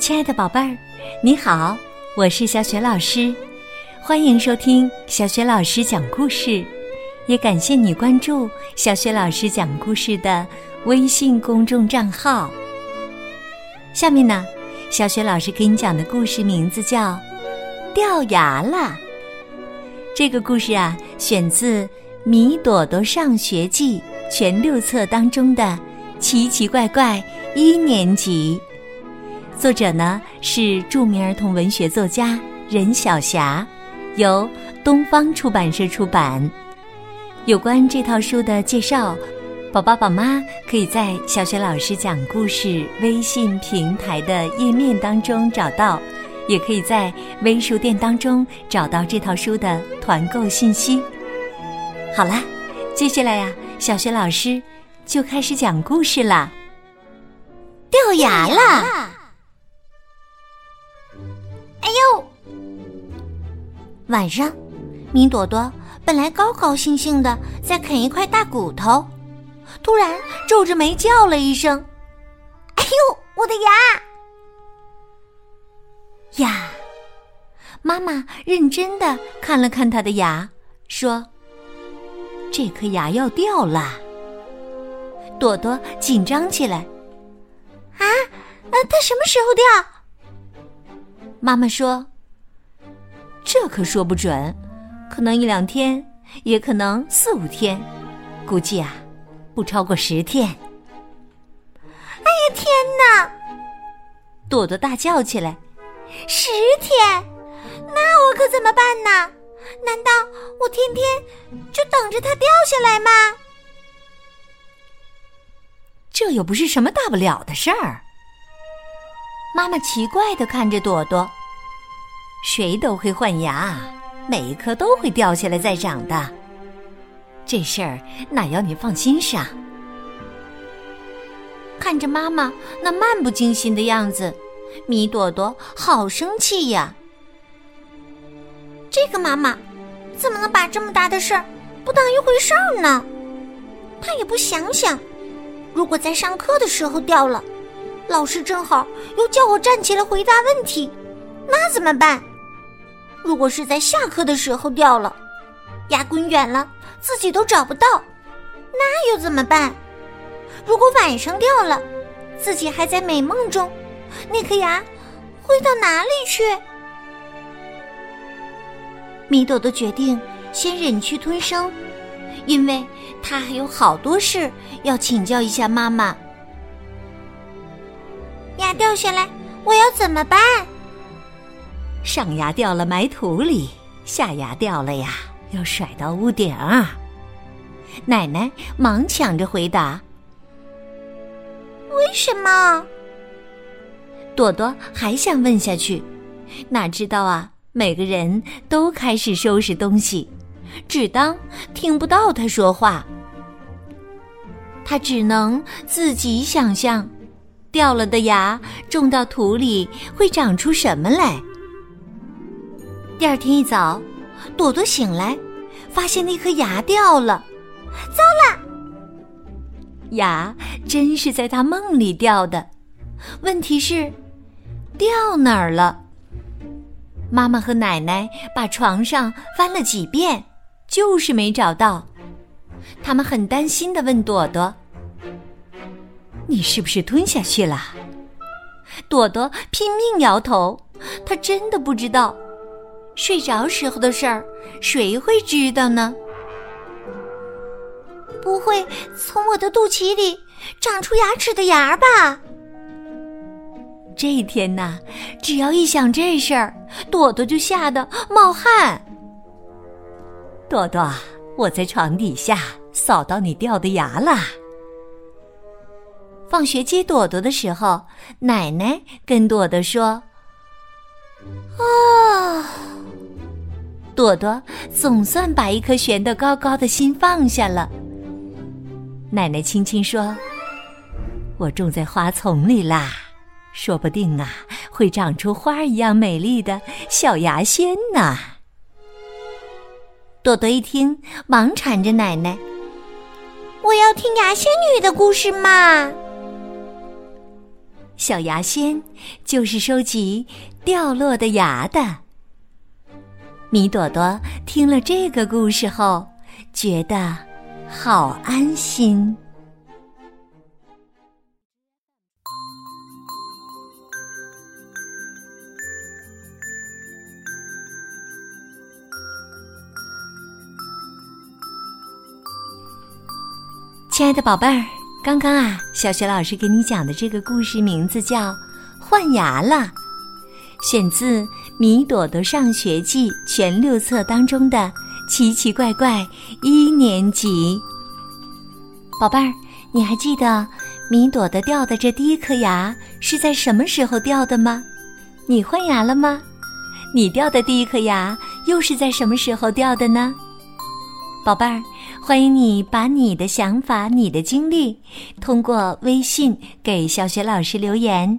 亲爱的宝贝儿，你好，我是小雪老师，欢迎收听小雪老师讲故事，也感谢你关注小雪老师讲故事的微信公众账号。下面呢，小雪老师给你讲的故事名字叫《掉牙了》。这个故事啊，选自《米朵朵上学记》全六册当中的《奇奇怪怪一年级》。作者呢是著名儿童文学作家任晓霞，由东方出版社出版。有关这套书的介绍，宝宝宝妈可以在小学老师讲故事微信平台的页面当中找到。也可以在微书店当中找到这套书的团购信息。好啦，接下来呀，小学老师就开始讲故事啦。掉牙了！哎呦！晚上，米朵朵本来高高兴兴的在啃一块大骨头，突然皱着眉叫了一声：“哎呦，我的牙！”呀，妈妈认真的看了看他的牙，说：“这颗牙要掉了。”朵朵紧张起来：“啊，呃，它什么时候掉？”妈妈说：“这可说不准，可能一两天，也可能四五天，估计啊，不超过十天。”哎呀，天哪！朵朵大叫起来。十天，那我可怎么办呢？难道我天天就等着它掉下来吗？这又不是什么大不了的事儿。妈妈奇怪的看着朵朵，谁都会换牙，每一颗都会掉下来再长的，这事儿哪要你放心上？看着妈妈那漫不经心的样子。米朵朵好生气呀！这个妈妈怎么能把这么大的事儿不当一回事儿呢？她也不想想，如果在上课的时候掉了，老师正好又叫我站起来回答问题，那怎么办？如果是在下课的时候掉了，牙滚远了，自己都找不到，那又怎么办？如果晚上掉了，自己还在美梦中。那颗牙会到哪里去？米朵朵决定先忍气吞声，因为她还有好多事要请教一下妈妈。掉下来，我要怎么办？上牙掉了埋土里，下牙掉了呀，要甩到屋顶。奶奶忙抢着回答：“为什么？”朵朵还想问下去，哪知道啊，每个人都开始收拾东西，只当听不到他说话。他只能自己想象，掉了的牙种到土里会长出什么来。第二天一早，朵朵醒来，发现那颗牙掉了，糟了！牙真是在他梦里掉的，问题是。掉哪儿了？妈妈和奶奶把床上翻了几遍，就是没找到。他们很担心的问朵朵：“你是不是吞下去了？”朵朵拼命摇头，她真的不知道。睡着时候的事儿，谁会知道呢？不会从我的肚脐里长出牙齿的牙吧？这一天呐，只要一想这事儿，朵朵就吓得冒汗。朵朵，我在床底下扫到你掉的牙了。放学接朵朵的时候，奶奶跟朵朵说：“啊，朵朵总算把一颗悬得高高的心放下了。”奶奶轻轻说：“我种在花丛里啦。”说不定啊，会长出花一样美丽的小牙仙呢。朵朵一听，忙缠着奶奶：“我要听牙仙女的故事嘛！”小牙仙就是收集掉落的牙的。米朵朵听了这个故事后，觉得好安心。亲爱的宝贝儿，刚刚啊，小雪老师给你讲的这个故事名字叫《换牙了》，选自《米朵朵上学记》全六册当中的《奇奇怪怪一年级》。宝贝儿，你还记得米朵朵掉的这第一颗牙是在什么时候掉的吗？你换牙了吗？你掉的第一颗牙又是在什么时候掉的呢？宝贝儿。欢迎你把你的想法、你的经历通过微信给小雪老师留言。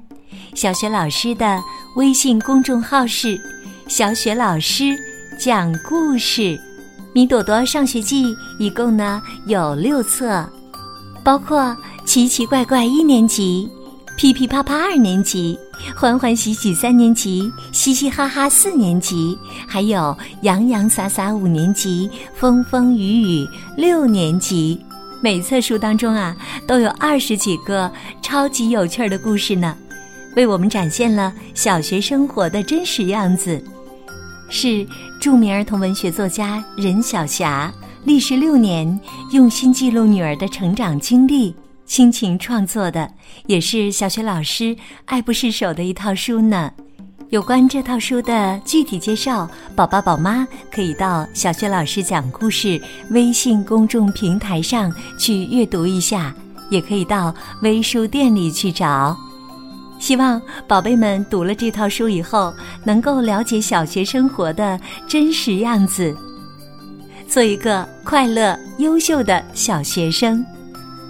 小雪老师的微信公众号是“小雪老师讲故事”。米朵朵上学记一共呢有六册，包括《奇奇怪怪一年级》。噼噼啪啪二年级，欢欢喜喜三年级，嘻嘻哈哈四年级，还有洋洋洒洒五年级，风风雨雨六年级。每册书当中啊，都有二十几个超级有趣的故事呢，为我们展现了小学生活的真实样子。是著名儿童文学作家任晓霞历时六年，用心记录女儿的成长经历。辛勤创作的，也是小学老师爱不释手的一套书呢。有关这套书的具体介绍，宝宝宝妈可以到小学老师讲故事微信公众平台上去阅读一下，也可以到微书店里去找。希望宝贝们读了这套书以后，能够了解小学生活的真实样子，做一个快乐优秀的小学生。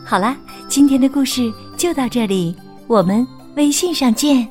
好啦。今天的故事就到这里，我们微信上见。